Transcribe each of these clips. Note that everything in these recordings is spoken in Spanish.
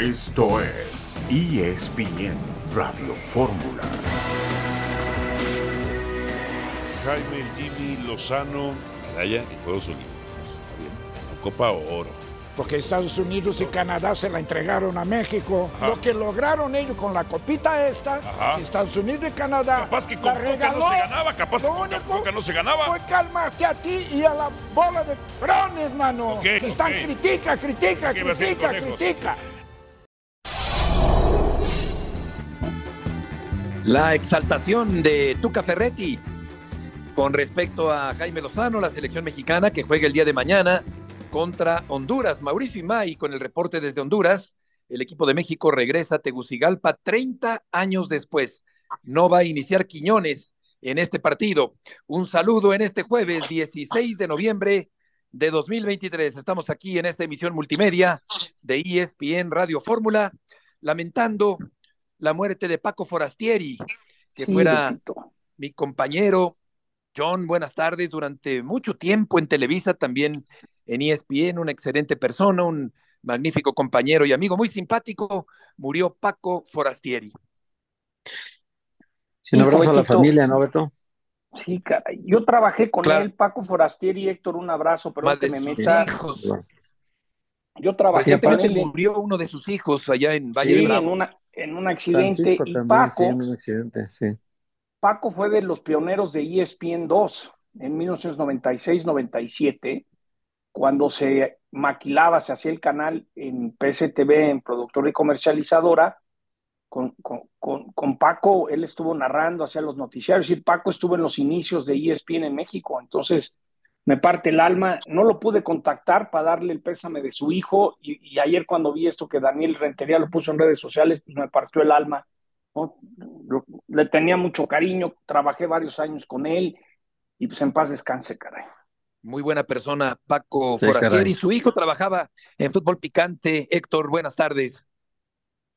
Esto es ESPN Radio Fórmula. Jaime Jimmy Lozano, medalla y Juegos Olímpicos. Está bien. La Copa Oro. Porque Estados Unidos y Canadá se la entregaron a México. Lo que lograron ellos con la copita esta, Ajá. Estados Unidos y Canadá. Capaz que la con Coca no se ganaba, capaz Lo que con único Coca no se ganaba. Fue cálmate a ti y a la bola de brones, mano. Ok, que están critica, critica, ¿Qué va a hacer critica, critica. La exaltación de Tuca Ferretti con respecto a Jaime Lozano, la selección mexicana que juega el día de mañana contra Honduras. Mauricio Imay con el reporte desde Honduras. El equipo de México regresa a Tegucigalpa 30 años después. No va a iniciar Quiñones en este partido. Un saludo en este jueves 16 de noviembre de 2023. Estamos aquí en esta emisión multimedia de ESPN Radio Fórmula, lamentando la muerte de Paco Forastieri, que fuera mi compañero. John, buenas tardes. Durante mucho tiempo en Televisa, también en ESPN, una excelente persona, un magnífico compañero y amigo, muy simpático, murió Paco Forastieri. Sí, un abrazo a la familia, ¿no, Beto? Sí, caray. Yo trabajé con Claro. él, Paco Forastieri, Héctor, un abrazo, Más que me meta. hijos. Yo trabajé con Recientemente él en, murió uno de sus hijos allá en Valle sí, de en, Bravo. una, en un accidente Francisco y también, Paco, sí, en un accidente, sí. Paco fue de los pioneros de ESPN 2 en 1996-97, cuando se maquilaba, se hacía el canal en PSTV, en productora y comercializadora. Con, con, con, con Paco, él estuvo narrando, hacía los noticiarios, y Paco estuvo en los inicios de ESPN en México. Entonces, me parte el alma. No lo pude contactar para darle el pésame de su hijo. Y, y ayer, cuando vi esto que Daniel Rentería lo puso en redes sociales, pues me partió el alma. ¿no? Lo- Le tenía mucho cariño, trabajé varios años con él y pues en paz descanse, caray. Muy buena persona, Paco Sí, caray. Su hijo trabajaba en fútbol picante. Héctor, buenas tardes.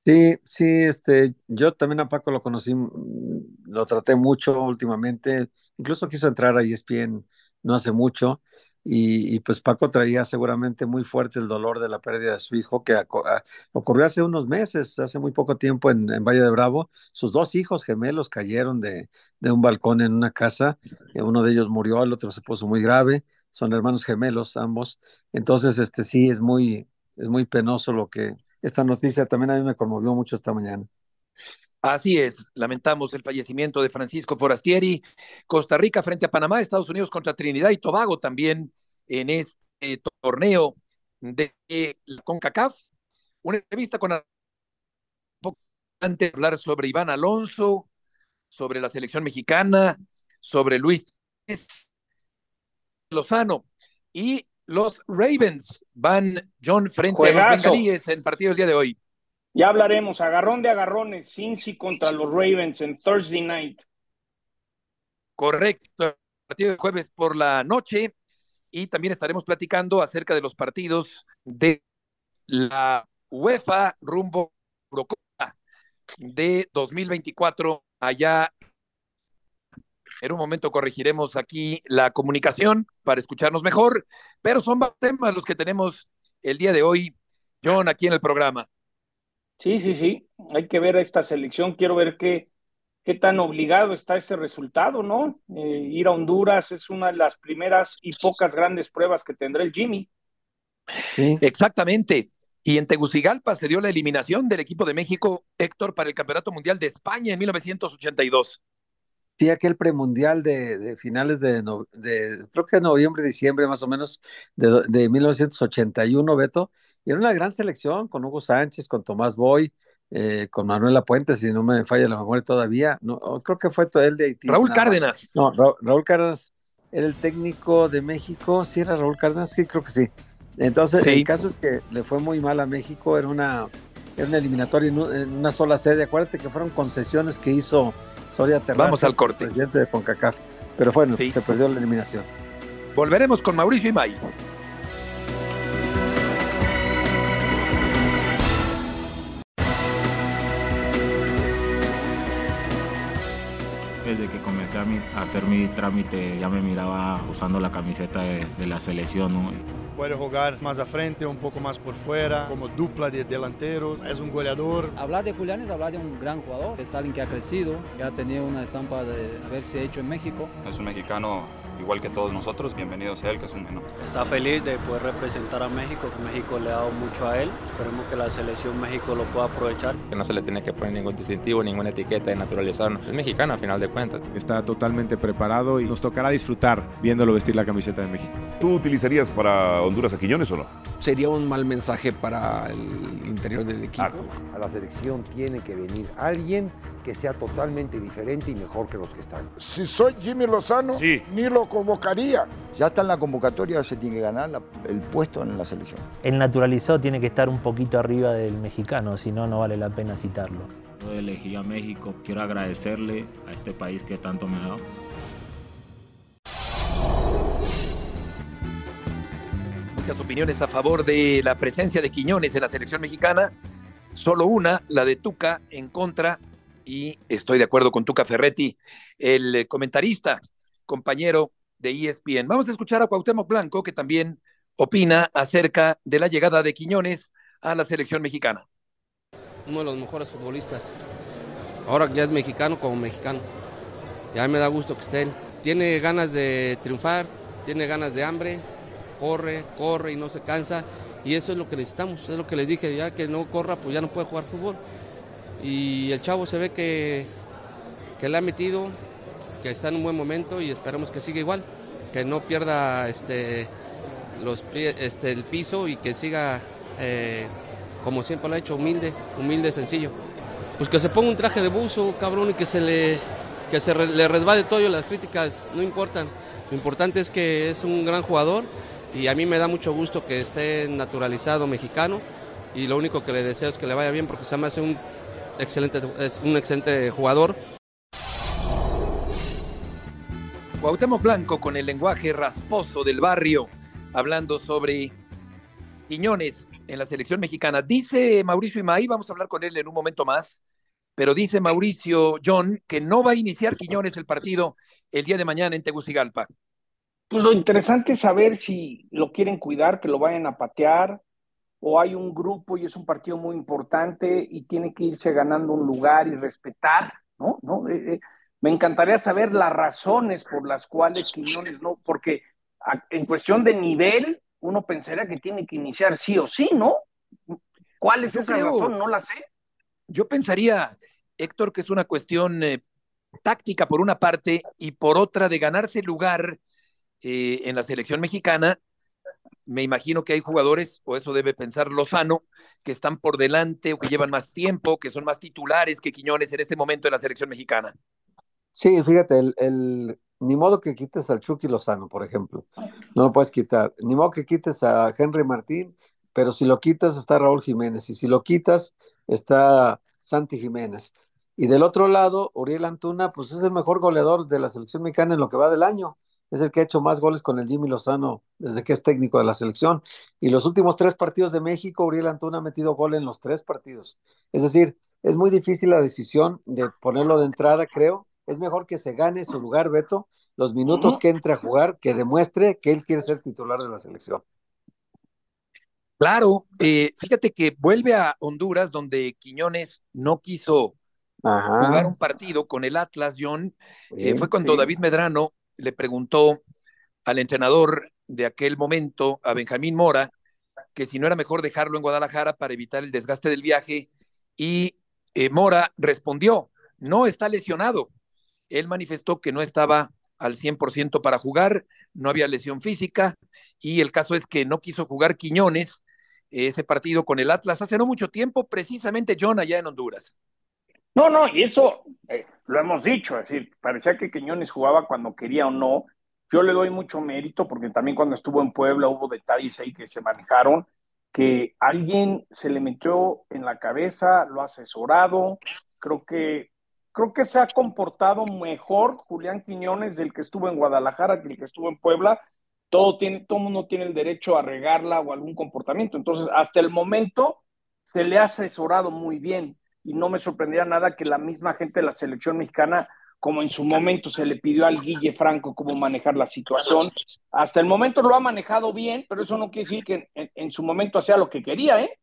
Sí, sí, este, yo también a Paco lo conocí, lo traté mucho últimamente, incluso quiso entrar a ESPN no hace mucho, y, pues Paco traía seguramente muy fuerte el dolor de la pérdida de su hijo, que ocurrió hace unos meses, hace muy poco tiempo en, en Valle de Bravo. Sus dos hijos gemelos cayeron de, de un balcón en una casa, eh, uno de ellos murió, el otro se puso muy grave, son hermanos gemelos ambos, entonces este sí es muy, es muy penoso lo que esta noticia también a mí me conmovió mucho esta mañana. Así es, lamentamos el fallecimiento de Francisco Forastieri. Costa Rica frente a Panamá, Estados Unidos contra Trinidad y Tobago también en este torneo de la CONCACAF. Una entrevista con antes de hablar sobre Iván Alonso, sobre la selección mexicana, sobre Luis Lozano y los Ravens van John frente a los bengalíes en partido el día de hoy. Ya hablaremos, agarrón de agarrones, Cincy contra los Ravens en Thursday night. Correcto, partido de jueves por la noche y también estaremos platicando acerca de los partidos de la UEFA rumbo a de 2024 allá. En un momento corregiremos aquí la comunicación para escucharnos mejor, pero son temas los que tenemos el día de hoy, John, aquí en el programa. Sí, sí, sí. Hay que ver a esta selección. Quiero ver qué, qué tan obligado está ese resultado, ¿no? Eh, ir a Honduras es una de las primeras y pocas grandes pruebas que tendrá el Jimmy. Sí, Exactamente. Y en Tegucigalpa se dio la eliminación del equipo de México, Héctor, para el Campeonato Mundial de España en 1982. sí, aquel premundial de, de finales de, no- de, creo que noviembre, diciembre más o menos, de, de 1981, Beto, y era una gran selección con Hugo Sánchez, con Tomás Boy, eh, con Manuela Puente, si no me falla la memoria todavía, no, creo que fue todo el de Haití. Raúl. Cárdenas. No, Ra- Raúl Cárdenas era el técnico de México, sí era Raúl Cárdenas, sí, creo que sí. Entonces, Sí. el caso es que le fue muy mal a México, era una, era una eliminatoria en, un- en una sola serie. Acuérdate que fueron concesiones que hizo Soria Terrazas, Vamos al corte. presidente de CONCACAF. Pero bueno, Sí. se perdió la eliminación. Volveremos con Mauricio Imay. A, hacer mi trámite ya me miraba usando la camiseta de, la selección. ¿no? Puede jugar más a frente, un poco más por fuera, como dupla de delanteros, es un goleador. Hablar de Julián es hablar de un gran jugador, es alguien que ha crecido, que ha tenido una estampa de haberse hecho en México. Es un mexicano igual que todos nosotros, bienvenido sea él, que es un menor. Está feliz de poder representar a México, que México le ha dado mucho a él. Esperemos que la selección México lo pueda aprovechar. Que no se le tiene que poner ningún distintivo, ninguna etiqueta de naturalizado. Es mexicano a final de cuentas. Está totalmente preparado y nos tocará disfrutar viéndolo vestir la camiseta de México. ¿Tú utilizarías para Honduras a Quiñones o no? Sería un mal mensaje para el interior del equipo. A la selección tiene que venir alguien que sea totalmente diferente y mejor que los que están. Si soy Jimmy Lozano, ni lo convocaría. Ya está en la convocatoria, se tiene que ganar el puesto en la selección. El naturalizado tiene que estar un poquito arriba del mexicano, si no, no vale la pena citarlo. Yo elegí a México, quiero agradecerle a este país que tanto me ha dado. Muchas opiniones a favor de la presencia de Quiñones en la selección mexicana, solo una, la de Tuca, en contra y estoy de acuerdo con Tuca Ferretti, el comentarista, compañero de ESPN. Vamos a escuchar a Cuauhtémoc Blanco, que también opina acerca de la llegada de Quiñones a la selección mexicana. Uno de los mejores futbolistas. Ahora ya es mexicano como mexicano. Ya me da gusto que esté él. Tiene ganas de triunfar, tiene ganas de hambre, corre, corre y no se cansa. Y eso es lo que necesitamos, es lo que les dije, ya que no corra, pues ya no puede jugar fútbol y el chavo se ve que, que le ha metido, que está en un buen momento y esperamos que siga igual, que no pierda este, los, este, el piso y que siga eh, como siempre lo ha hecho, humilde, humilde, sencillo. Pues que se ponga un traje de buzo, cabrón, y que se le, que se le resbale todo, las críticas no importan. Lo importante es que es un gran jugador y a mí me da mucho gusto que esté naturalizado mexicano y lo único que le deseo es que le vaya bien porque se me hace un excelente, es un excelente jugador. Cuauhtémoc Blanco con el lenguaje rasposo del barrio, hablando sobre Quiñones en la selección mexicana. Dice Mauricio Imay, vamos a hablar con él en un momento más, pero dice Mauricio John que no va a iniciar Quiñones el partido el día de mañana en Tegucigalpa. Pues lo interesante es saber si lo quieren cuidar, que lo vayan a patear, o hay un grupo y es un partido muy importante y tiene que irse ganando un lugar y respetar, ¿no? ¿No? Eh, eh, me encantaría saber las razones por las cuales Quiñones no, porque en cuestión de nivel, uno pensaría que tiene que iniciar sí o sí, ¿no? ¿Cuál es esa razón? No la sé. Yo pensaría, Héctor, que es una cuestión eh, táctica por una parte y por otra de ganarse lugar en la selección mexicana me imagino que hay jugadores, o eso debe pensar Lozano, que están por delante o que llevan más tiempo, que son más titulares que Quiñones en este momento en la selección mexicana. Sí, fíjate, el, ni modo que quites al Chucky Lozano, por ejemplo. No lo puedes quitar. Ni modo que quites a Henry Martín, pero si lo quitas está Raúl Jiménez. Y si lo quitas está Santi Jiménez. Y del otro lado, Uriel Antuna, pues es el mejor goleador de la selección mexicana en lo que va del año es el que ha hecho más goles con el Jimmy Lozano desde que es técnico de la selección. Y los últimos tres partidos de México, Uriel Antuna ha metido gol en los tres partidos. Es decir, es muy difícil la decisión de ponerlo de entrada, creo. Es mejor que se gane su lugar, Beto, los minutos que entre a jugar, que demuestre que él quiere ser titular de la selección. Claro, eh, fíjate que vuelve a Honduras, donde Quiñones no quiso jugar un partido con el Atlas, John. Eh, fue cuando David Medrano le preguntó al entrenador de aquel momento, a Benjamín Mora, que si no era mejor dejarlo en Guadalajara para evitar el desgaste del viaje, y eh, Mora respondió, no está lesionado. Él manifestó que no estaba al 100% para jugar, no había lesión física, y el caso es que no quiso jugar Quiñones ese partido con el Atlas hace no mucho tiempo, precisamente John allá en Honduras. No, no, y eso eh, lo hemos dicho, es decir, parecía que Quiñones jugaba cuando quería o no. Yo le doy mucho mérito porque también cuando estuvo en Puebla hubo detalles ahí que se manejaron, que alguien se le metió en la cabeza, lo ha asesorado. Creo que, creo que se ha comportado mejor Julián Quiñones del que estuvo en Guadalajara que el que estuvo en Puebla. Todo, tiene, todo mundo tiene el derecho a regarla o algún comportamiento. Entonces, hasta el momento se le ha asesorado muy bien y no me sorprendía nada que la misma gente de la selección mexicana como en su momento se le pidió al Guille Franco cómo manejar la situación. Hasta el momento lo ha manejado bien, pero eso no quiere decir que en, su momento hacía lo que quería, ¿eh?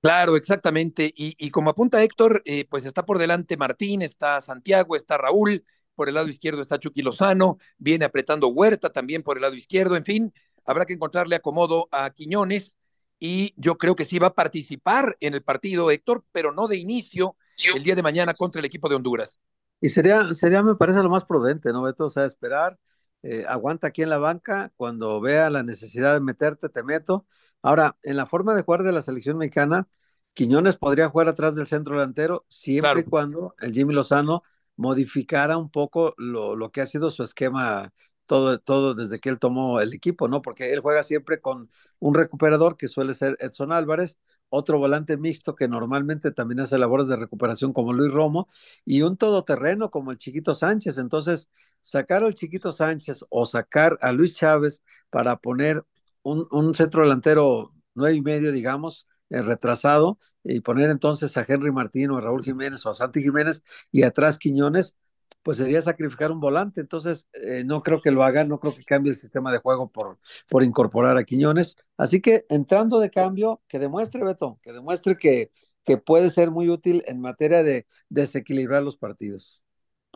Claro, exactamente. Y, como apunta Héctor, eh, pues está por delante Martín, está Santiago, está Raúl, por el lado izquierdo está Chucky Lozano, viene apretando Huerta también por el lado izquierdo, en fin, habrá que encontrarle acomodo a Quiñones y yo creo que sí va a participar en el partido Héctor, pero no de inicio el día de mañana contra el equipo de Honduras. Y sería, sería me parece lo más prudente, ¿no, Beto? O sea, esperar, eh, aguanta aquí en la banca, cuando vea la necesidad de meterte, te meto. Ahora, en la forma de jugar de la selección mexicana, Quiñones podría jugar atrás del centro delantero siempre y cuando el Jimmy Lozano modificara un poco lo, lo que ha sido su esquema todo, todo desde que él tomó el equipo, ¿no? Porque él juega siempre con un recuperador que suele ser Edson Álvarez, otro volante mixto que normalmente también hace labores de recuperación como Luis Romo y un todoterreno como el Chiquito Sánchez. Entonces, sacar al Chiquito Sánchez o sacar a Luis Chávez para poner un, un centro delantero nueve y medio, digamos, eh, retrasado y poner entonces a Henry Martín o a Raúl Jiménez o a Santi Jiménez y atrás Quiñones, pues sería sacrificar un volante. Entonces, eh, no creo que lo hagan, no creo que cambie el sistema de juego por, por incorporar a Quiñones. Así que entrando de cambio, que demuestre, Beto, que demuestre que, que puede ser muy útil en materia de desequilibrar los partidos.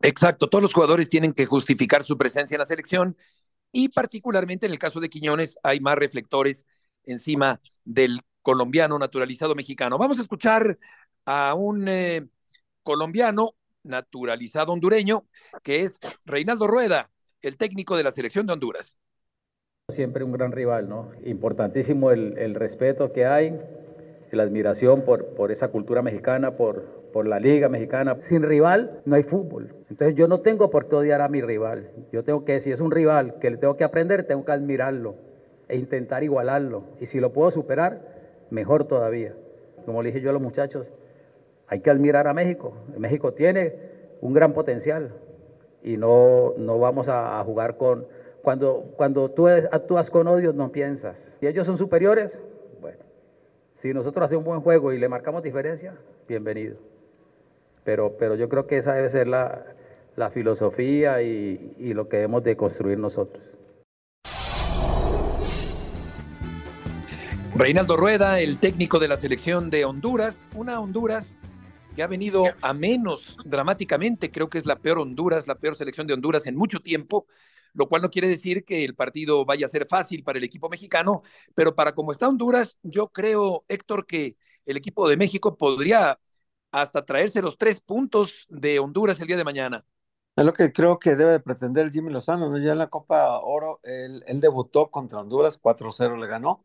Exacto, todos los jugadores tienen que justificar su presencia en la selección y particularmente en el caso de Quiñones hay más reflectores encima del colombiano naturalizado mexicano. Vamos a escuchar a un eh, colombiano naturalizado hondureño, que es Reinaldo Rueda, el técnico de la selección de Honduras. Siempre un gran rival, ¿no? Importantísimo el, respeto que hay, la admiración por, por esa cultura mexicana, por, por la liga mexicana. Sin rival no hay fútbol. Entonces yo no tengo por qué odiar a mi rival. Yo tengo que, si es un rival que le tengo que aprender, tengo que admirarlo e intentar igualarlo. Y si lo puedo superar, mejor todavía. Como le dije yo a los muchachos, hay que admirar a México. México tiene un gran potencial y no, no vamos a, jugar con... Cuando, cuando tú actúas con odio, no piensas. Si ellos son superiores, bueno, si nosotros hacemos un buen juego y le marcamos diferencia, bienvenido. Pero, pero yo creo que esa debe ser la, filosofía y, y lo que debemos de construir nosotros. Reinaldo Rueda, el técnico de la selección de Honduras, una Honduras que ha venido a menos dramáticamente, creo que es la peor Honduras, la peor selección de Honduras en mucho tiempo, lo cual no quiere decir que el partido vaya a ser fácil para el equipo mexicano, pero para como está Honduras, yo creo, Héctor, que el equipo de México podría hasta traerse los tres puntos de Honduras el día de mañana. Es lo que creo que debe pretender Jimmy Lozano, ¿no? Ya en la Copa Oro, él, él debutó contra Honduras, 4-0 le ganó,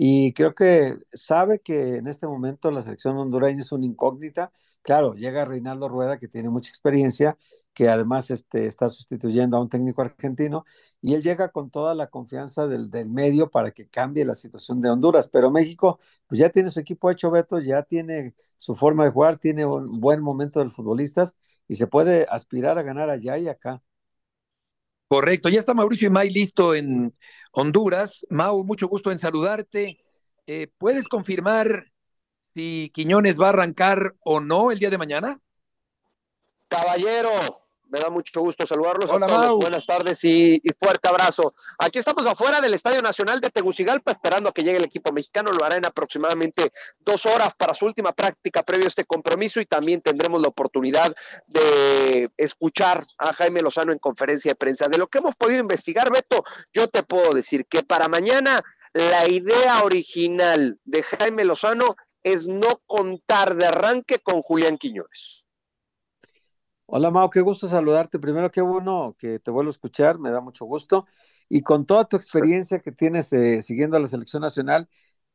y creo que sabe que en este momento la selección hondureña es una incógnita. Claro, llega Reinaldo Rueda, que tiene mucha experiencia, que además este, está sustituyendo a un técnico argentino, y él llega con toda la confianza del, del, medio para que cambie la situación de Honduras. Pero México, pues ya tiene su equipo hecho, Beto, ya tiene su forma de jugar, tiene un buen momento del futbolistas y se puede aspirar a ganar allá y acá. Correcto, ya está Mauricio y May listo en Honduras. Mau, mucho gusto en saludarte. Eh, ¿Puedes confirmar si Quiñones va a arrancar o no el día de mañana? Caballero, me da mucho gusto saludarlos a todos. Buenas tardes y, fuerte abrazo. Aquí estamos afuera del Estadio Nacional de Tegucigalpa esperando a que llegue el equipo mexicano. Lo hará en aproximadamente dos horas para su última práctica previo a este compromiso y también tendremos la oportunidad de escuchar a Jaime Lozano en conferencia de prensa. De lo que hemos podido investigar, Beto, yo te puedo decir que para mañana la idea original de Jaime Lozano es no contar de arranque con Julián Quiñones. Hola Mao, qué gusto saludarte. Primero, qué bueno que te vuelvo a escuchar, me da mucho gusto. Y con toda tu experiencia que tienes eh, siguiendo a la selección nacional,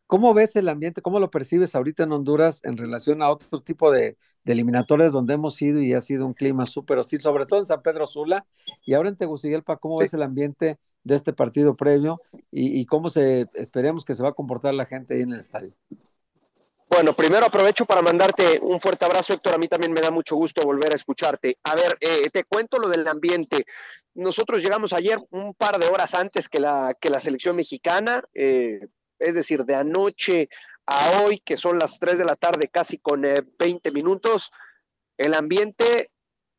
¿cómo ves el ambiente, cómo lo percibes ahorita en Honduras en relación a otro tipo de, eliminatorias donde hemos ido y ha sido un clima súper hostil, sobre todo en San Pedro Sula y ahora en Tegucigalpa, ¿cómo ves el ambiente de este partido previo y, y cómo se esperemos que se va a comportar la gente ahí en el estadio? Bueno, primero aprovecho para mandarte un fuerte abrazo, Héctor. A mí también me da mucho gusto volver a escucharte. A ver, eh, te cuento lo del ambiente. Nosotros llegamos ayer un par de horas antes que la, que la selección mexicana, eh, es decir, de anoche a hoy, que son las 3 de la tarde, casi con 20 eh, minutos. El ambiente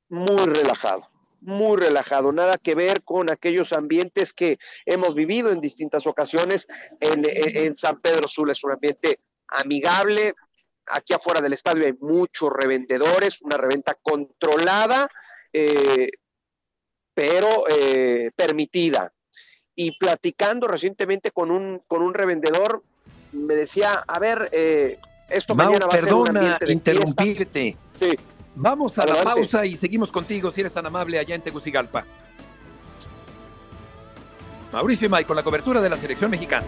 muy relajado, muy relajado, nada que ver con aquellos ambientes que hemos vivido en distintas ocasiones en, en San Pedro Sula. Es un ambiente amigable. Aquí afuera del estadio hay muchos revendedores, una reventa controlada, eh, pero eh, permitida. Y platicando recientemente con un, con un revendedor, me decía, a ver, eh, esto Mau, mañana va perdona a ser un ambiente de interrumpirte. Sí. Vamos a Adelante. la pausa y seguimos contigo si eres tan amable allá en Tegucigalpa. Mauricio May con la cobertura de la selección mexicana.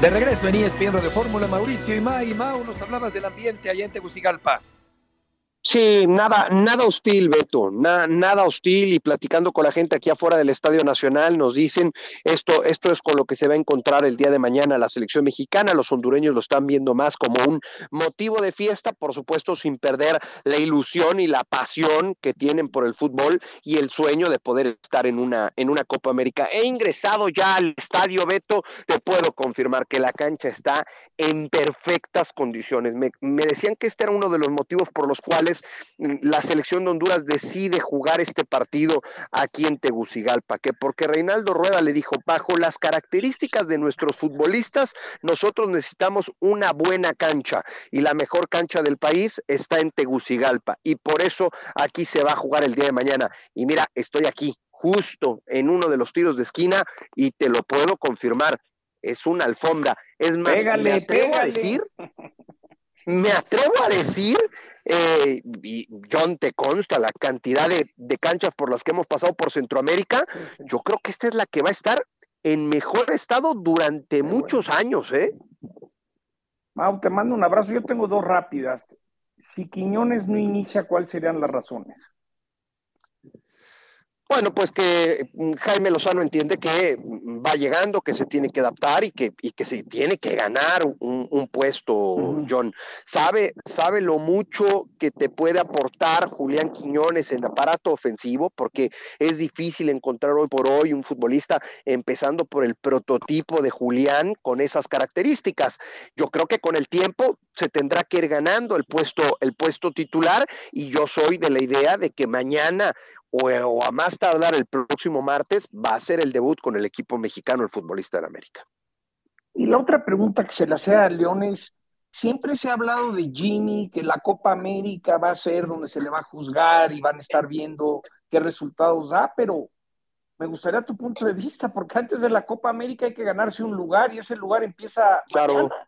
De regreso en ESPN de Fórmula, Mauricio y. Mau, nos hablabas del ambiente allá en Tegucigalpa. Sí, nada, nada hostil, Beto, na- nada hostil y platicando con la gente aquí afuera del Estadio Nacional nos dicen esto, esto es con lo que se va a encontrar el día de mañana la selección mexicana, los hondureños lo están viendo más como un motivo de fiesta, por supuesto sin perder la ilusión y la pasión que tienen por el fútbol y el sueño de poder estar en una, en una Copa América. He ingresado ya al estadio, Beto, te puedo confirmar que la cancha está en perfectas condiciones. Me decían que este era uno de los motivos por los cuales la selección de Honduras decide jugar este partido aquí en Tegucigalpa, que porque Reinaldo Rueda le dijo, bajo las características de nuestros futbolistas, nosotros necesitamos una buena cancha y la mejor cancha del país está en Tegucigalpa y por eso aquí se va a jugar el día de mañana. Y mira, estoy aquí justo en uno de los tiros de esquina y te lo puedo confirmar. Es una alfombra. Es más, Pégale, me atrevo a decir, me atrevo a decir, eh, y John, te consta la cantidad de, de canchas por las que hemos pasado por Centroamérica, yo creo que esta es la que va a estar en mejor estado durante muchos años, ¿eh? Mau, te mando un abrazo. Yo tengo dos rápidas. Si Quiñones no inicia, ¿cuáles serían las razones? Bueno, pues que mm, Jaime Lozano entiende que va llegando, que se tiene que adaptar y que, y que se tiene que ganar un, un puesto, John. Sabe, sabe lo mucho que te puede aportar Julián Quiñones en aparato ofensivo, porque es difícil encontrar hoy por hoy un futbolista, empezando por el prototipo de Julián con esas características. Yo creo que con el tiempo se tendrá que ir ganando el puesto, el puesto titular, y yo soy de la idea de que mañana o, o a más tardar el próximo martes va a ser el debut con el equipo mexicano, el futbolista de América. Y la otra pregunta que se le hace a Leones, siempre se ha hablado de Gini, que la Copa América va a ser donde se le va a juzgar y van a estar viendo qué resultados da, pero me gustaría tu punto de vista, porque antes de la Copa América hay que ganarse un lugar y ese lugar empieza Claro. mañana.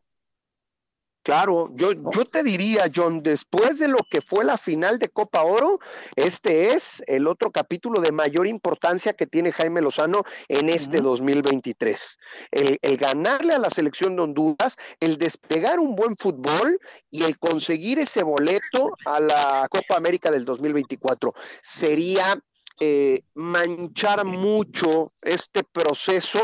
Claro, yo, yo te diría, John, después de lo que fue la final de Copa Oro, este es el otro capítulo de mayor importancia que tiene Jaime Lozano en este 2023. El, el ganarle a la selección de Honduras, el despegar un buen fútbol y el conseguir ese boleto a la Copa América del 2024. Sería eh, manchar mucho este proceso.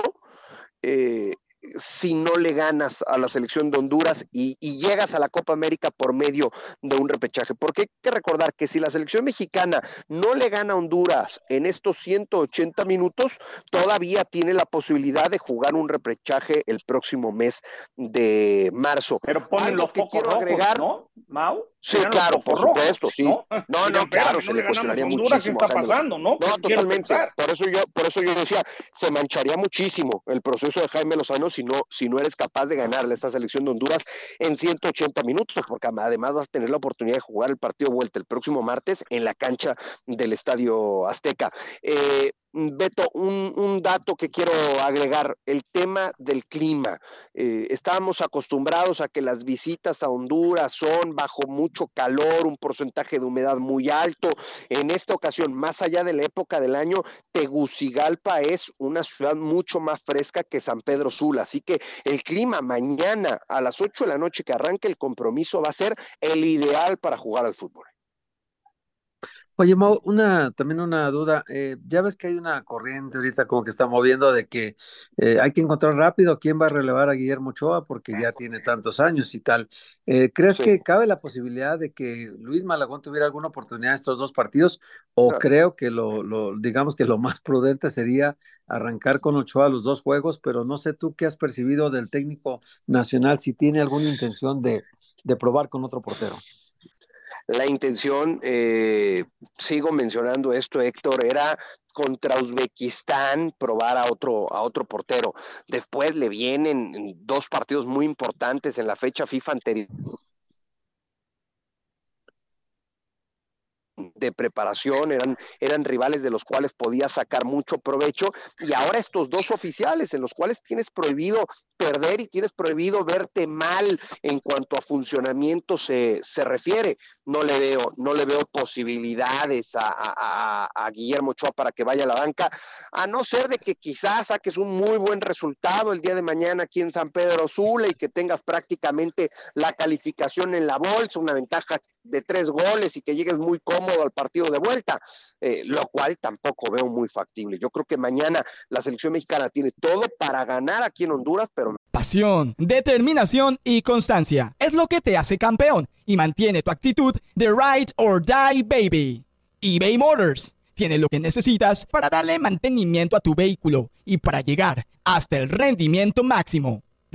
eh, si no le ganas a la selección de Honduras y, y llegas a la Copa América por medio de un repechaje. Porque hay que recordar que si la selección mexicana no le gana a Honduras en estos 180 minutos, todavía tiene la posibilidad de jugar un repechaje el próximo mes de marzo. Pero ponen Algo los que quiero rojos, agregar, ¿no, Mau? Sí, claro, por supuesto, sí. ¿no? No, claro, "Espérame, se no le cuestionaría Honduras, ¿qué muchísimo. está pasando, no? Totalmente. Por eso yo, por eso yo decía, se mancharía muchísimo el proceso de Jaime Lozano si no, si no eres capaz de ganarle esta selección de Honduras en 180 minutos, porque además vas a tener la oportunidad de jugar el partido vuelta el próximo martes en la cancha del Estadio Azteca. Eh, Beto, un, un dato que quiero agregar, el tema del clima. Eh, estábamos acostumbrados a que las visitas a Honduras son bajo mucho calor, un porcentaje de humedad muy alto. En esta ocasión, más allá de la época del año, Tegucigalpa es una ciudad mucho más fresca que San Pedro Sula. Así que el clima mañana a las 8 de la noche que arranque el compromiso va a ser el ideal para jugar al fútbol. Oye, Mau, una, también una duda. eh, ya ves que hay una corriente ahorita como que está moviendo de que eh, hay que encontrar rápido quién va a relevar a Guillermo Ochoa porque ya tiene tantos años y tal. Eh, ¿crees Sí. que cabe la posibilidad de que Luis Malagón tuviera alguna oportunidad en estos dos partidos? O Claro. creo que lo, lo, digamos que lo más prudente sería arrancar con Ochoa los dos juegos, pero no sé tú qué has percibido del técnico nacional, si tiene alguna intención de, de probar con otro portero. La intención, eh, sigo mencionando esto, Héctor, era contra Uzbekistán probar a otro, a otro portero. Después le vienen dos partidos muy importantes en la fecha FIFA anterior. De preparación, eran, eran rivales de los cuales podía sacar mucho provecho, y ahora estos dos oficiales en los cuales tienes prohibido perder y tienes prohibido verte mal en cuanto a funcionamiento se, se refiere. No le veo, no le veo posibilidades a, a Guillermo Ochoa para que vaya a la banca, a no ser de que quizás saques un muy buen resultado el día de mañana aquí en San Pedro Sula y que tengas prácticamente la calificación en la bolsa, una ventaja de tres goles y que llegues muy cómodo al partido de vuelta, eh, lo cual tampoco veo muy factible. Yo creo que mañana la selección mexicana tiene todo para ganar aquí en Honduras, pero Pasión, determinación y constancia es lo que te hace campeón y mantiene tu actitud de ride or die baby. eBay Motors tiene lo que necesitas para darle mantenimiento a tu vehículo y para llegar hasta el rendimiento máximo.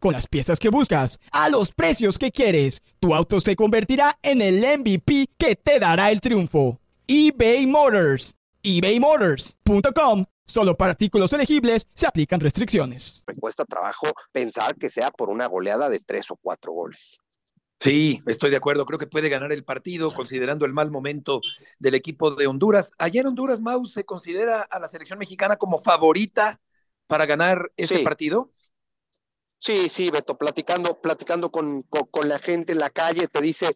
Con las piezas que buscas, a los precios que quieres, tu auto se convertirá en el MVP que te dará el triunfo. eBay Motors. ebaymotors.com. Solo para artículos elegibles se aplican restricciones. me cuesta trabajo pensar que sea por una goleada de tres o cuatro goles. Sí, estoy de acuerdo. Creo que puede ganar el partido considerando el mal momento del equipo de Honduras. Ayer Honduras, Mau, se considera a la selección mexicana como favorita para ganar este Sí. partido. Sí, sí, Beto, platicando, platicando con, con, con la gente en la calle, te dice,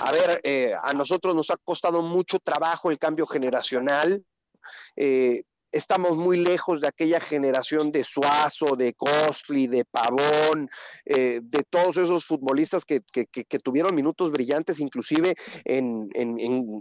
a ver, eh, a nosotros nos ha costado mucho trabajo el cambio generacional. eh, estamos muy lejos de aquella generación de Suazo, de Costly, de Pavón, eh, de todos esos futbolistas que, que, que, que tuvieron minutos brillantes, inclusive en,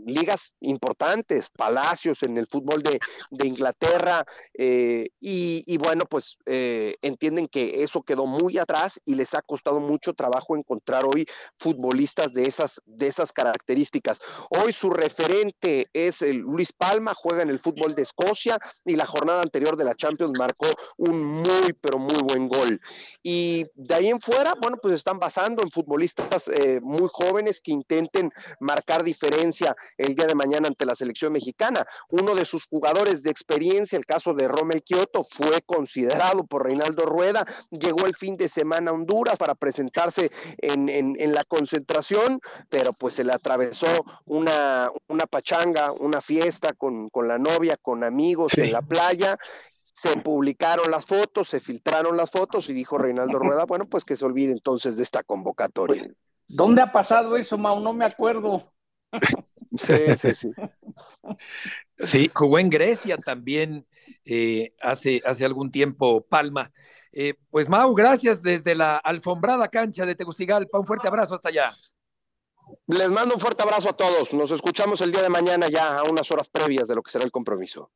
ligas importantes, Palacios en el fútbol de, Inglaterra, eh, y, bueno, pues eh, entienden que eso quedó muy atrás y les ha costado mucho trabajo encontrar hoy futbolistas de esas, de esas características. Hoy su referente es Luis Palma, juega en el fútbol de Escocia, y la jornada anterior de la Champions marcó un muy, pero muy buen gol. Y de ahí en fuera, bueno, pues están basando en futbolistas eh, muy jóvenes que intenten marcar diferencia el día de mañana ante la selección mexicana. Uno de sus jugadores de experiencia, el caso de Rommel Kioto, fue considerado por Reinaldo Rueda, llegó el fin de semana a Honduras para presentarse en, en, en la concentración, pero pues se le atravesó una, una pachanga, una fiesta con, con la novia, con amigos sí. en la playa, se publicaron las fotos, se filtraron las fotos y dijo Reinaldo Rueda, bueno, pues que se olvide entonces de esta convocatoria. ¿Dónde ha pasado eso, Mau? No me acuerdo. Sí, sí, sí. Sí, jugó en Grecia también eh, hace, hace algún tiempo, Palma. Eh, pues Mau, gracias desde la alfombrada cancha de Tegucigalpa. Un fuerte abrazo hasta allá. Les mando un fuerte abrazo a todos. Nos escuchamos el día de mañana ya a unas horas previas de lo que será el compromiso.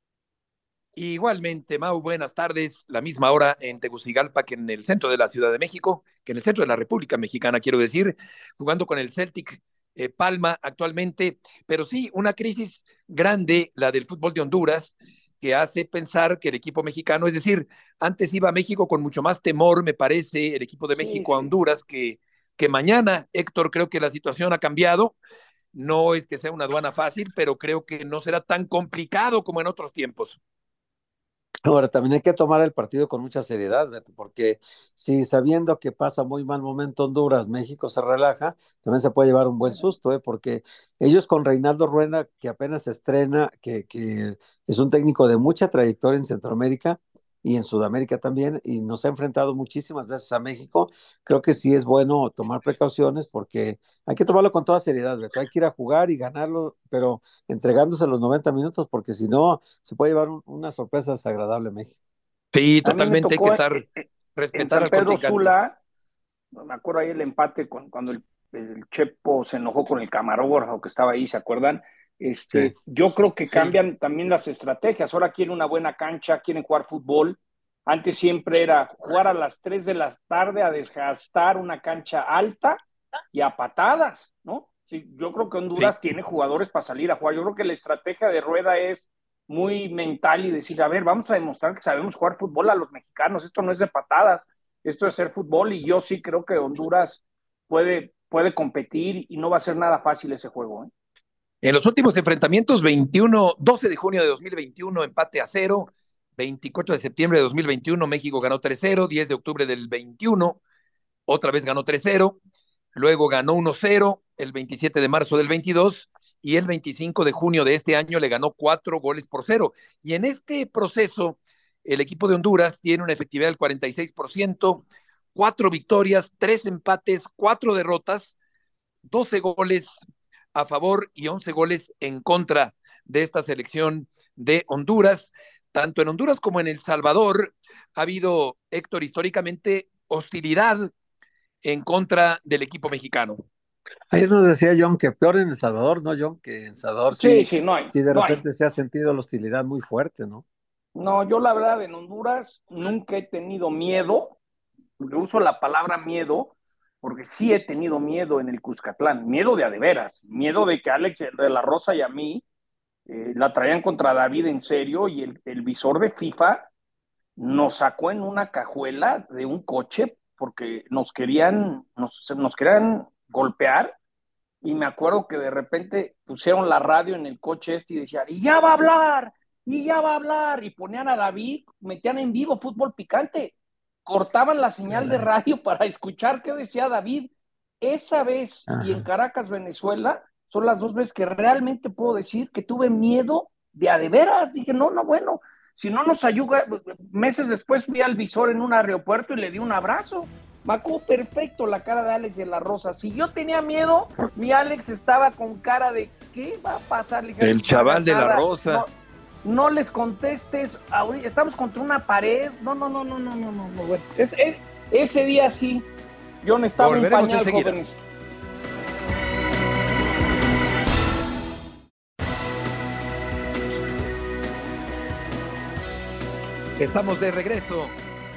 Igualmente, Mau, buenas tardes. La misma hora en Tegucigalpa que en el centro de la Ciudad de México, que en el centro de la República Mexicana, quiero decir, jugando con el Celtic eh, Palma actualmente. Pero sí, una crisis grande, la del fútbol de Honduras, que hace pensar que el equipo mexicano, es decir, antes iba a México con mucho más temor, me parece, el equipo de México a Honduras, que, que mañana, Héctor, creo que la situación ha cambiado. No es que sea una aduana fácil, pero creo que no será tan complicado como en otros tiempos. Ahora, también hay que tomar el partido con mucha seriedad, Beto, porque si sabiendo que pasa muy mal momento Honduras, México se relaja, también se puede llevar un buen susto, ¿eh? porque ellos con Reinaldo Ruena, que apenas se estrena, que, que es un técnico de mucha trayectoria en Centroamérica, y en Sudamérica también, y nos ha enfrentado muchísimas veces a México. Creo que sí es bueno tomar precauciones porque hay que tomarlo con toda seriedad, Beto. Hay que ir a jugar y ganarlo, pero entregándose los 90 minutos, porque si no, se puede llevar un, una sorpresa desagradable México. Sí, totalmente hay que estar, respetar al Pedro Sula, me acuerdo ahí el empate con, cuando el, el, Chepo se enojó con el camarógrafo que estaba ahí, ¿se acuerdan? Este, Yo creo que cambian también las estrategias. Ahora quieren una buena cancha, quieren jugar fútbol. Antes siempre era jugar a las 3 de la tarde a desgastar una cancha alta y a patadas, ¿no? Sí, yo creo que Honduras tiene jugadores para salir a jugar. Yo creo que la estrategia de Rueda es muy mental y decir, a ver, vamos a demostrar que sabemos jugar fútbol a los mexicanos. Esto no es de patadas, esto es ser fútbol y yo sí creo que Honduras puede, puede competir y no va a ser nada fácil ese juego. ¿eh? En los últimos enfrentamientos, 21, 12 de junio de 2021, empate a cero. 24 de septiembre de 2021, México ganó 3-0. 10 de octubre del 21, otra vez ganó 3-0. Luego ganó 1-0 el 27 de marzo del 22 y el 25 de junio de este año le ganó cuatro goles por cero. Y en este proceso, el equipo de Honduras tiene una efectividad del 46%, cuatro victorias, tres empates, cuatro derrotas, 12 goles a favor y 11 goles en contra de esta selección de Honduras. Tanto en Honduras como en El Salvador ha habido, Héctor, históricamente hostilidad en contra del equipo mexicano. Ayer nos decía John que peor en El Salvador, ¿no, John? Que en El Salvador sí, sí, no hay, sí de repente se ha sentido la hostilidad muy fuerte, ¿no? No, yo la verdad en Honduras nunca he tenido miedo, uso la palabra miedo, porque sí he tenido miedo en el Cuscatlán, miedo de adeveras, miedo de que Alex de la Rosa y a mí eh, la traían contra David en serio y el, visor de FIFA nos sacó en una cajuela de un coche porque nos querían, nos, nos querían golpear y me acuerdo que de repente pusieron la radio en el coche este y decían, y ya va a hablar, y ya va a hablar, y ponían a David, metían en vivo fútbol picante cortaban la señal de radio para escuchar qué decía David. Esa vez y en Caracas, Venezuela, son las dos veces que realmente puedo decir que tuve miedo de a de veras. Dije, no, no, bueno, si no nos ayuda, meses después fui al visor en un aeropuerto y le di un abrazo. Me perfecto la cara de Alex de la Rosa. Si yo tenía miedo, mi Alex estaba con cara de ¿qué va a pasar? el chaval de la Rosa no les contestes, estamos contra una pared, no, no, no, no, no, no, no, no bueno, es, ese día sí, yo no estaba en pañal, jóvenes. Estamos de regreso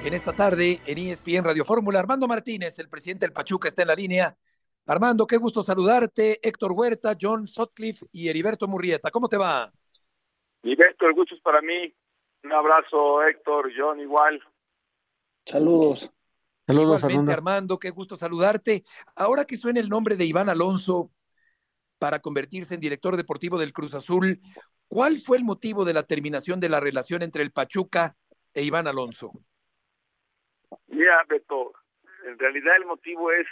en esta tarde en ESPN Radio Fórmula. Armando Martínez, el presidente del Pachuca, está en la línea. Armando, qué gusto saludarte. Héctor Huerta, John Sotcliffe y Heriberto Murrieta. ¿Cómo te va? Y Héctor, el gusto es para mí. Un abrazo, Héctor, John, igual. Saludos. Saludos, Igualmente, Armando. Qué gusto saludarte. Ahora que suena el nombre de Iván Alonso para convertirse en director deportivo del Cruz Azul, ¿cuál fue el motivo de la terminación de la relación entre el Pachuca e Iván Alonso? Mira, Beto, en realidad el motivo es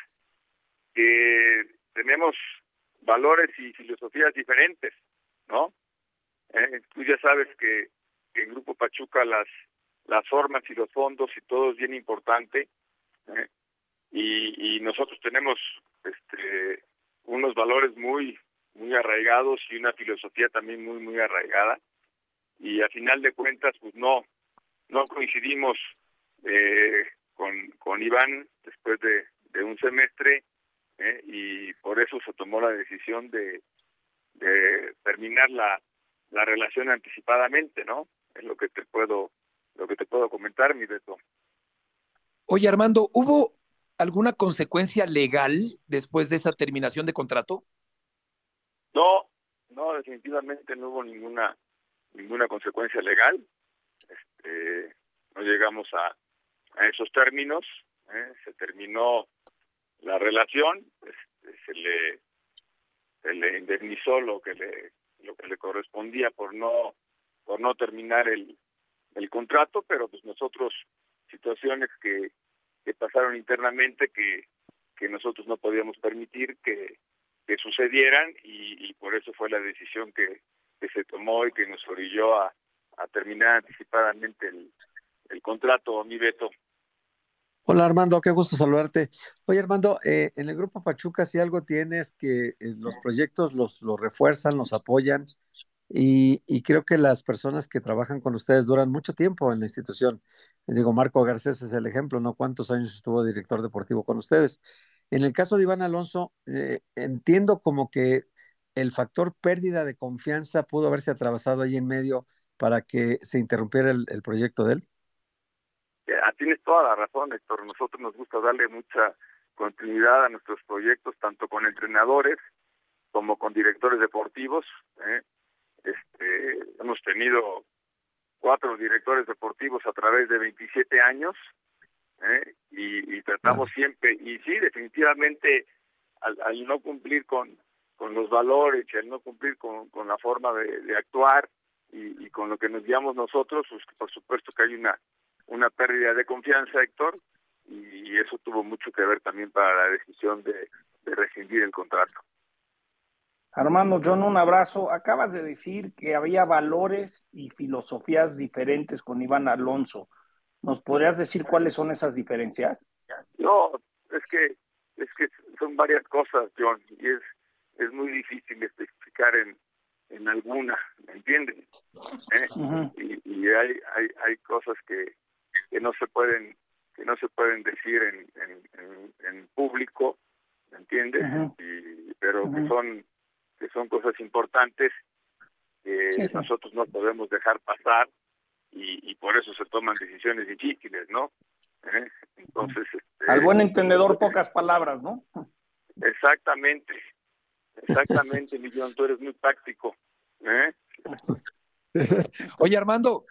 que tenemos valores y filosofías diferentes, ¿no? Eh, tú ya sabes que, en Grupo Pachuca las, las formas y los fondos y todo es bien importante. ¿eh? Y, y nosotros tenemos este, unos valores muy muy arraigados y una filosofía también muy muy arraigada y a final de cuentas pues no no coincidimos eh, con con Iván después de, de un semestre eh, y por eso se tomó la decisión de, de terminar la la relación anticipadamente, ¿no? Es lo que te puedo lo que te puedo comentar, mi Beto. Oye, Armando, ¿hubo alguna consecuencia legal después de esa terminación de contrato? No, no, definitivamente no hubo ninguna ninguna consecuencia legal. Este, no llegamos a, a esos términos. ¿eh? Se terminó la relación, este, se le se le indemnizó lo que le lo que le correspondía por no por no terminar el el contrato, pero pues nosotros situaciones que, que pasaron internamente que, que nosotros no podíamos permitir que, que sucedieran y, por eso fue la decisión que, que se tomó y que nos orilló a, a terminar anticipadamente el, el contrato, mi Beto. Hola Armando, qué gusto saludarte. Oye Armando, eh, en el grupo Pachuca si algo tienes que eh, los proyectos los, refuerzan, los apoyan y, y, creo que las personas que trabajan con ustedes duran mucho tiempo en la institución. Digo, Marco Garcés es el ejemplo, ¿no? ¿Cuántos años estuvo director deportivo con ustedes? En el caso de Iván Alonso, eh, entiendo como que el factor pérdida de confianza pudo haberse atravesado ahí en medio para que se interrumpiera el, el proyecto de él. Ah, tienes toda la razón, Héctor. Nosotros nos gusta darle mucha continuidad a nuestros proyectos, tanto con entrenadores como con directores deportivos. ¿eh? Este, hemos tenido cuatro directores deportivos a través de 27 años ¿eh? y, tratamos siempre, y sí, definitivamente, al, no cumplir con, con los valores y al no cumplir con, con la forma de, actuar y, y, con lo que nos guiamos nosotros, pues, por supuesto que hay una una pérdida de confianza, Héctor, y eso tuvo mucho que ver también para la decisión de, rescindir el contrato. Armando, John, un abrazo. Acabas de decir que había valores y filosofías diferentes con Iván Alonso. ¿Nos podrías decir cuáles son esas diferencias? No, es que es que son varias cosas, John, y es es muy difícil especificar en, en alguna, ¿me entiendes? ¿Eh? y, y hay, hay hay cosas que que no se pueden que no se pueden decir en, en, en, público, ¿me entiendes? y, pero que son que son cosas importantes que nosotros no podemos dejar pasar y, y por eso se toman decisiones difíciles, ¿no? ¿Eh? Entonces, este, al buen entendedor pocas palabras, ¿no? Exactamente, exactamente, Millón, tú eres muy práctico. ¿eh? Oye, Armando,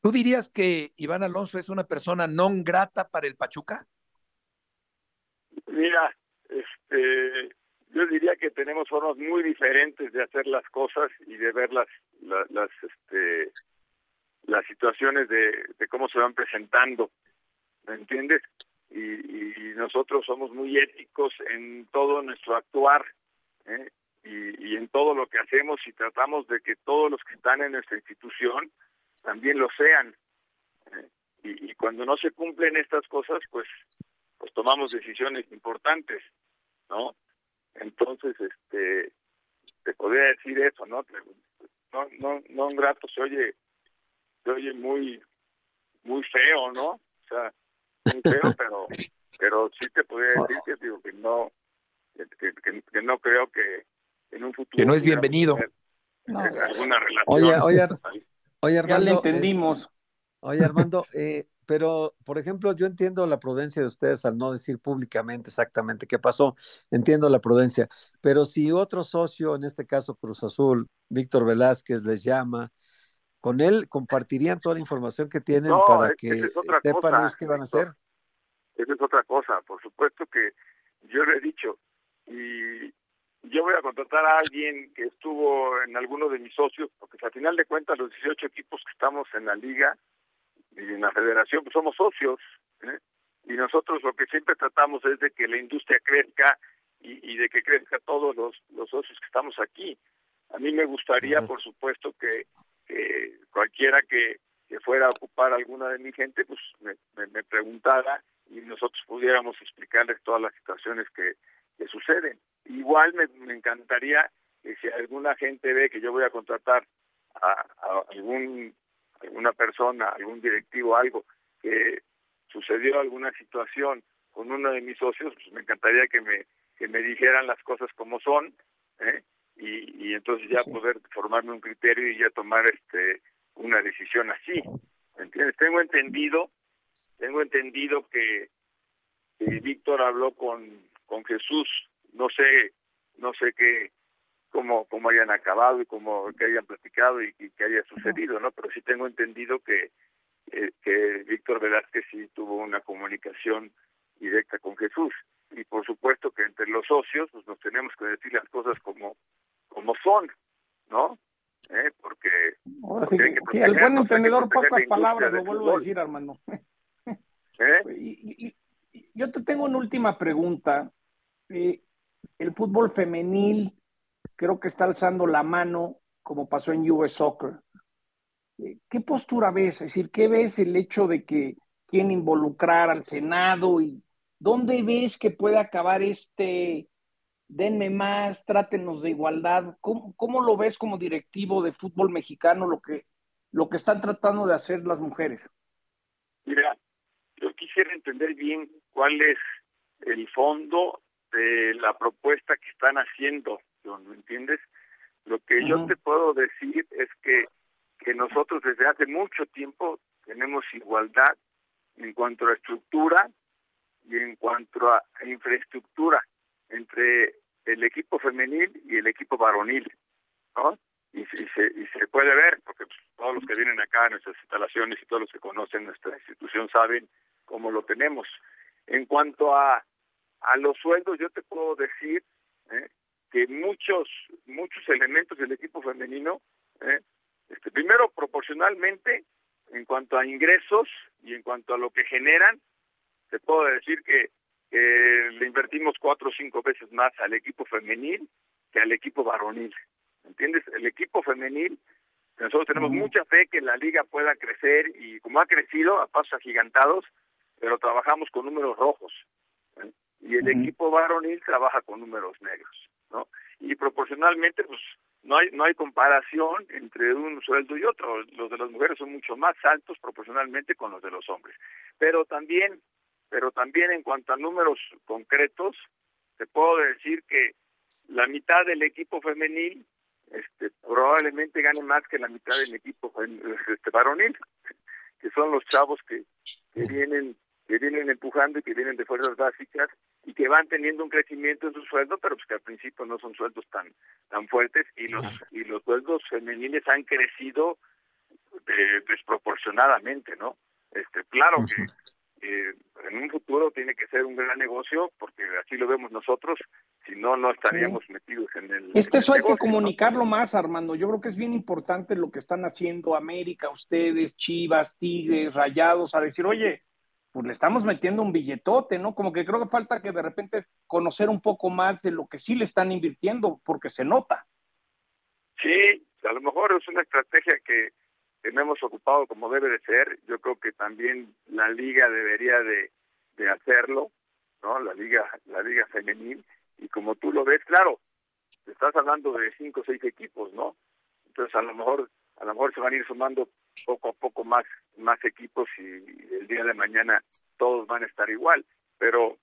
¿Tú dirías que Iván Alonso es una persona non grata para el Pachuca? Mira, este, yo diría que tenemos formas muy diferentes de hacer las cosas y de ver las, las, este, las situaciones de, de cómo se van presentando, ¿me entiendes? Y, y nosotros somos muy éticos en todo nuestro actuar ¿eh? y, y en todo lo que hacemos y tratamos de que todos los que están en nuestra institución también lo sean. Eh, y, cuando no se cumplen estas cosas, pues, pues tomamos decisiones importantes, ¿no? Entonces, este, te podría decir eso, ¿no? No, no, no un grato se oye, se oye muy, muy feo, ¿no? O sea, muy feo, pero, pero sí te podría decir que digo que no, que, que, no creo que en un futuro que no es bienvenido. Alguna relación. Oye, oye, Oye, Armando. Ya le entendimos. oye, Armando, eh, pero, por ejemplo, yo entiendo la prudencia de ustedes al no decir públicamente exactamente qué pasó. Entiendo la prudencia. Pero si otro socio, en este caso Cruz Azul, Víctor Velázquez, les llama, con él compartirían toda la información que tienen para que sepan ellos qué van a hacer. Esa es otra cosa. Por supuesto que yo le he dicho, y yo voy a contratar a alguien que estuvo en alguno de mis socios, porque al final de cuentas los 18 equipos que estamos en la liga y en la federación pues somos socios, ¿eh? y nosotros lo que siempre tratamos es de que la industria crezca y, de que crezca todos los, los socios que estamos aquí. A mí me gustaría, por supuesto, que, cualquiera que, que fuera a ocupar alguna de mi gente, pues me, me preguntara y nosotros pudiéramos explicarles todas las situaciones que, que suceden. Igual me, encantaría que si alguna gente ve que yo voy a contratar a, algún alguna persona, algún directivo, algo que sucedió alguna situación con uno de mis socios, pues me encantaría que me que me dijeran las cosas como son, ¿eh? y, y entonces ya poder formarme un criterio y ya tomar este una decisión así. ¿Entiendes? Tengo entendido, tengo entendido que, que Víctor habló con con Jesús no sé no sé qué cómo cómo hayan acabado y cómo que hayan platicado y, que haya sucedido no pero sí tengo entendido que eh, que Víctor Velázquez sí tuvo una comunicación directa con Jesús y por supuesto que entre los socios pues nos tenemos que decir las cosas como como son no ¿eh? porque, porque sí hay que- que sí, el buen entendedor, pocas palabras, lo vuelvo a decir, Armando. ¿Eh? Y- y- y yo te tengo una última pregunta. Eh, el fútbol femenil creo que está alzando la mano, como pasó en US Soccer. Eh, ¿Qué postura ves? Es decir, ¿qué ves el hecho de que quieren involucrar al Senado y dónde ves que puede acabar este denme más, trátenos de igualdad? ¿Cómo, cómo lo ves como directivo de fútbol mexicano lo que, lo que están tratando de hacer las mujeres? Mira, yo quisiera entender bien cuál es el fondo de la propuesta que están haciendo, ¿me entiendes? Lo que yo te puedo decir es que, que nosotros desde hace mucho tiempo tenemos igualdad en cuanto a estructura y en cuanto a infraestructura entre el equipo femenil y el equipo varonil, ¿no? Y, se- y se, y se puede ver, porque pues, todos los que vienen acá a nuestras instalaciones y todos los que conocen nuestra institución saben cómo lo tenemos. En cuanto a, a los sueldos, yo te puedo decir ¿eh? que muchos muchos elementos del equipo femenino, ¿eh? este, primero proporcionalmente, en cuanto a ingresos y en cuanto a lo que generan, te puedo decir que, le invertimos cuatro o cinco veces más al equipo femenil que al equipo varonil. ¿Entiendes? El equipo femenil, nosotros tenemos mucha fe que la liga pueda crecer y como ha crecido a pasos agigantados, pero trabajamos con números rojos. Y el equipo varonil trabaja con números negros, ¿no? Y proporcionalmente, pues, no hay no hay comparación entre un sueldo y otro. Los de las mujeres son mucho más altos proporcionalmente con los de los hombres. Pero también, pero también en cuanto a números concretos, te puedo decir que la mitad del equipo femenil este, probablemente gane más que la mitad del equipo este, varonil, que son los chavos que, que vienen que vienen empujando y que vienen de fuerzas básicas y que van teniendo un crecimiento en su sueldo, pero pues que al principio no son sueldos tan tan fuertes y los y los sueldos femeniles han crecido eh, desproporcionadamente, ¿no? Este, claro que eh, en un futuro tiene que ser un gran negocio porque así lo vemos nosotros, si no no estaríamos metidos en el Este en eso el hay que comunicarlo más, Armando. Yo creo que es bien importante lo que están haciendo América, ustedes, Chivas, Tigres, Rayados, a decir, oye, pues le estamos metiendo un billetote, ¿no? Como que creo que falta que de repente conocer un poco más de lo que sí le están invirtiendo, porque se nota. Sí, a lo mejor es una estrategia que, hemos ocupado como debe de ser. Yo creo que también la liga debería de, de hacerlo, ¿no? La liga, la liga femenil. Y como tú lo ves, claro, estás hablando de cinco o seis equipos, ¿no? Entonces a lo mejor, a lo mejor se van a ir sumando poco a poco más, más equipos y el día de mañana todos van a estar igual. Pero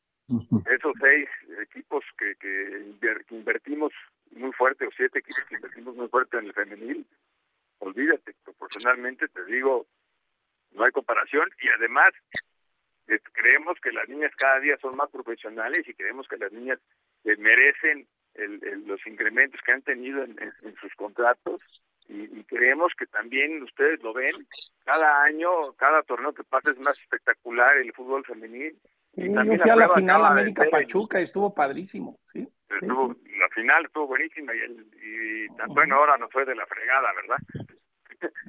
esos seis equipos que, que, inver- que invertimos muy fuerte, o siete equipos que invertimos muy fuerte en el femenil, olvídate, proporcionalmente te digo, no hay comparación. Y además eh, creemos que las niñas cada día son más profesionales y creemos que las niñas eh, merecen el- el- los incrementos que han tenido en, en- en sus contratos y, y creemos que también ustedes lo ven, cada año, cada torneo que pasa es más espectacular el fútbol femenil. Sí, Y yo también fui a la final América Pachuca y estuvo padrísimo, ¿sí? estuvo, la final estuvo buenísima y, el, y tan bueno ahora nos fue de la fregada, ¿verdad?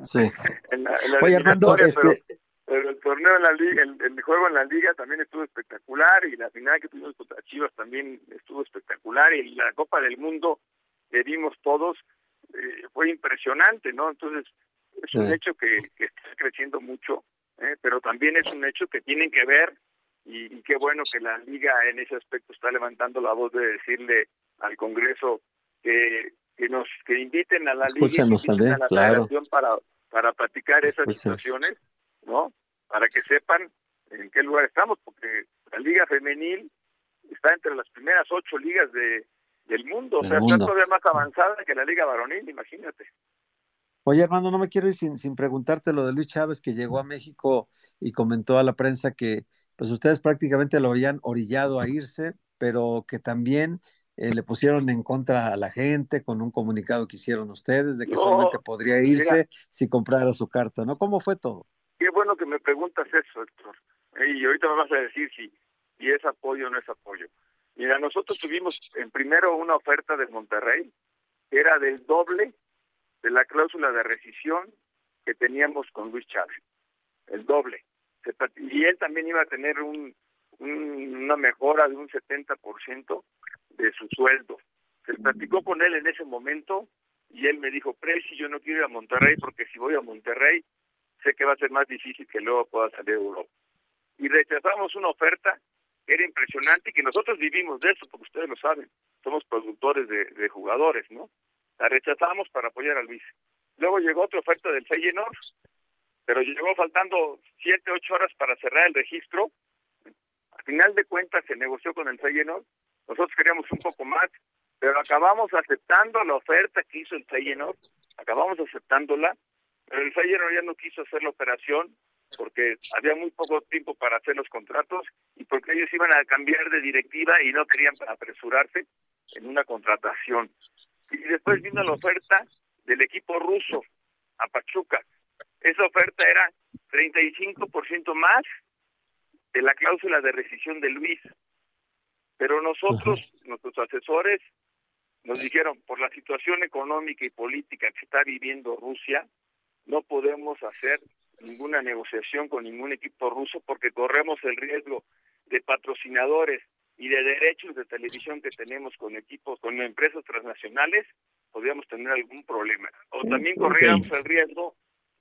Sí. En la, en la Oye, Armando, eliminatoria, este, pero, pero el torneo en la liga, el, el juego en la liga también estuvo espectacular y la final que tuvimos contra Chivas también estuvo espectacular y la Copa del Mundo que vimos todos eh, fue impresionante, ¿no? Entonces es un hecho que, que está creciendo mucho, ¿eh? pero también es un hecho que tienen que ver y, y qué bueno que la liga en ese aspecto está levantando la voz de decirle al Congreso que que nos que inviten a la liga Escúchanos inviten también, a la claro. para para platicar esas Escúchanos. situaciones, ¿no? Para que sepan en qué lugar estamos, porque la liga femenil está entre las primeras ocho ligas de del mundo, o sea, mundo. está todavía más avanzada que la liga varonil, imagínate. Oye, Armando, no me quiero ir sin, sin preguntarte lo de Luis Chávez, que llegó a México y comentó a la prensa que pues ustedes prácticamente lo habían orillado a irse, pero que también eh, le pusieron en contra a la gente con un comunicado que hicieron ustedes de que No, solamente podría mira. irse si comprara su carta, ¿no? ¿Cómo fue todo? Qué bueno que me preguntas eso, Héctor. Eh, Y ahorita me vas a decir si, si es apoyo o no es apoyo. Mira, nosotros tuvimos en primero una oferta de Monterrey que era del doble de la cláusula de rescisión que teníamos con Luis Chávez, el doble. Y él también iba a tener un, una mejora de un 70% de su sueldo. Se platicó con él en ese momento y él me dijo, Presi, yo no quiero ir a Monterrey porque si voy a Monterrey sé que va a ser más difícil que luego pueda salir a Europa. Y rechazamos una oferta era impresionante y que nosotros vivimos de eso, porque ustedes lo saben, somos productores de, jugadores, ¿no? La rechazamos para apoyar a Luis. Luego llegó otra oferta del Feyenoord, pero llegó faltando siete, ocho horas para cerrar el registro. Al final de cuentas se negoció con el Feyenoord. Nosotros queríamos un poco más, pero acabamos aceptando la oferta que hizo el Feyenoord, acabamos aceptándola, pero el Feyenoord ya no quiso hacer la operación porque había muy poco tiempo para hacer los contratos y porque ellos iban a cambiar de directiva y no querían apresurarse en una contratación. Y después vino la oferta del equipo ruso a Pachuca. Esa oferta era 35% más de la cláusula de rescisión de Luis. Pero nosotros, nuestros asesores, nos dijeron, por la situación económica y política que está viviendo Rusia, no podemos hacer ninguna negociación con ningún equipo ruso porque corremos el riesgo de patrocinadores y de derechos de televisión que tenemos con equipos, con empresas transnacionales, podríamos tener algún problema. O también corríamos el riesgo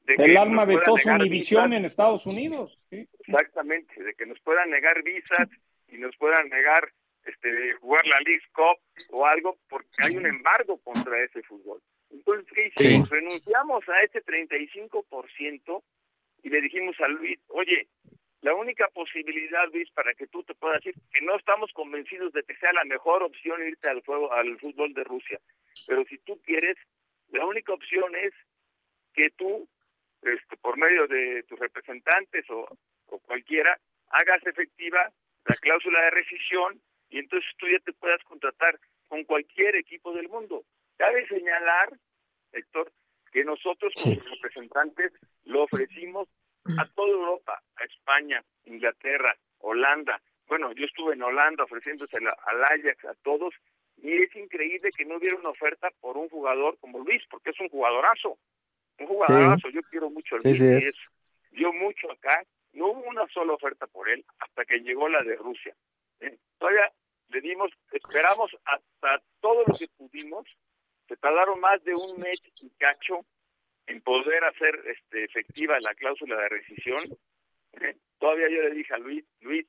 de que el alma de su Univisión en Estados Unidos. Exactamente, de que nos puedan negar visas y nos puedan negar este jugar la League Cup o algo porque hay un embargo contra ese fútbol. Entonces, ¿qué hicimos? Renunciamos a ese 35% y le dijimos a Luis, oye, la única posibilidad, Luis, para que tú te puedas decir que no estamos convencidos de que sea la mejor opción irte al, juego, al fútbol de Rusia, pero si tú quieres, la única opción es que tú, este, por medio de tus representantes o, o cualquiera, hagas efectiva la cláusula de rescisión y entonces tú ya te puedas contratar con cualquier equipo del mundo. Cabe señalar, Héctor, que nosotros como representantes lo ofrecimos a toda Europa, a España, Inglaterra, Holanda. Bueno, yo estuve en Holanda ofreciéndose al Ajax, a todos, y es increíble que no hubiera una oferta por un jugador como Luis, porque es un jugadorazo, un jugadorazo, yo quiero mucho a Luis, dio mucho acá, no hubo una sola oferta por él hasta que llegó la de Rusia. ¿eh? Todavía le dimos, esperamos hasta todo lo que pudimos, se tardaron más de un mes y cacho en poder hacer este, efectiva la cláusula de rescisión. ¿eh? Todavía yo le dije a Luis, Luis,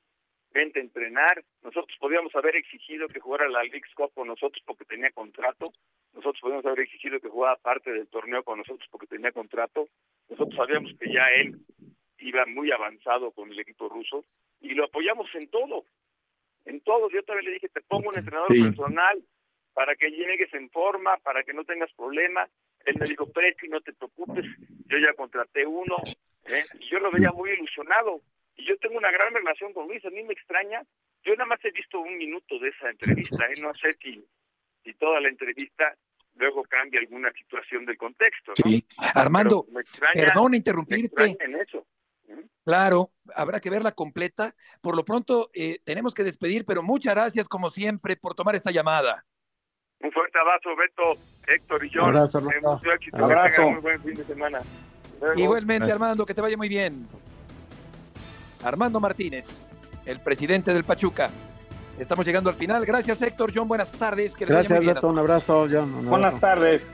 vente a entrenar. Nosotros podíamos haber exigido que jugara la League Cup con nosotros porque tenía contrato. Nosotros podíamos haber exigido que jugara parte del torneo con nosotros porque tenía contrato. Nosotros sabíamos que ya él iba muy avanzado con el equipo ruso y lo apoyamos en todo. En todo. Yo también le dije, te pongo un entrenador personal para que llegues en forma, para que no tengas problemas. Él me dijo, Preci, no te preocupes, yo ya contraté uno. ¿eh? Y yo lo veía muy ilusionado. Y yo tengo una gran relación con Luis, a mí me extraña. Yo nada más he visto un minuto de esa entrevista, ¿eh? no sé si, si toda la entrevista luego cambia alguna situación del contexto. ¿no? Sí. Armando, perdón interrumpirte. en eso. Claro, habrá que verla completa. Por lo pronto, eh, tenemos que despedir, pero muchas gracias, como siempre, por tomar esta llamada. Un fuerte abrazo, Beto, Héctor y yo. Un abrazo, Mucho éxito. abrazo. muy buen fin de semana. Igualmente, Armando, que te vaya muy bien. Armando Martínez, el presidente del Pachuca. Estamos llegando al final. Gracias, Héctor. John, buenas tardes. Gracias, Beto. Un abrazo, John. Buenas tardes.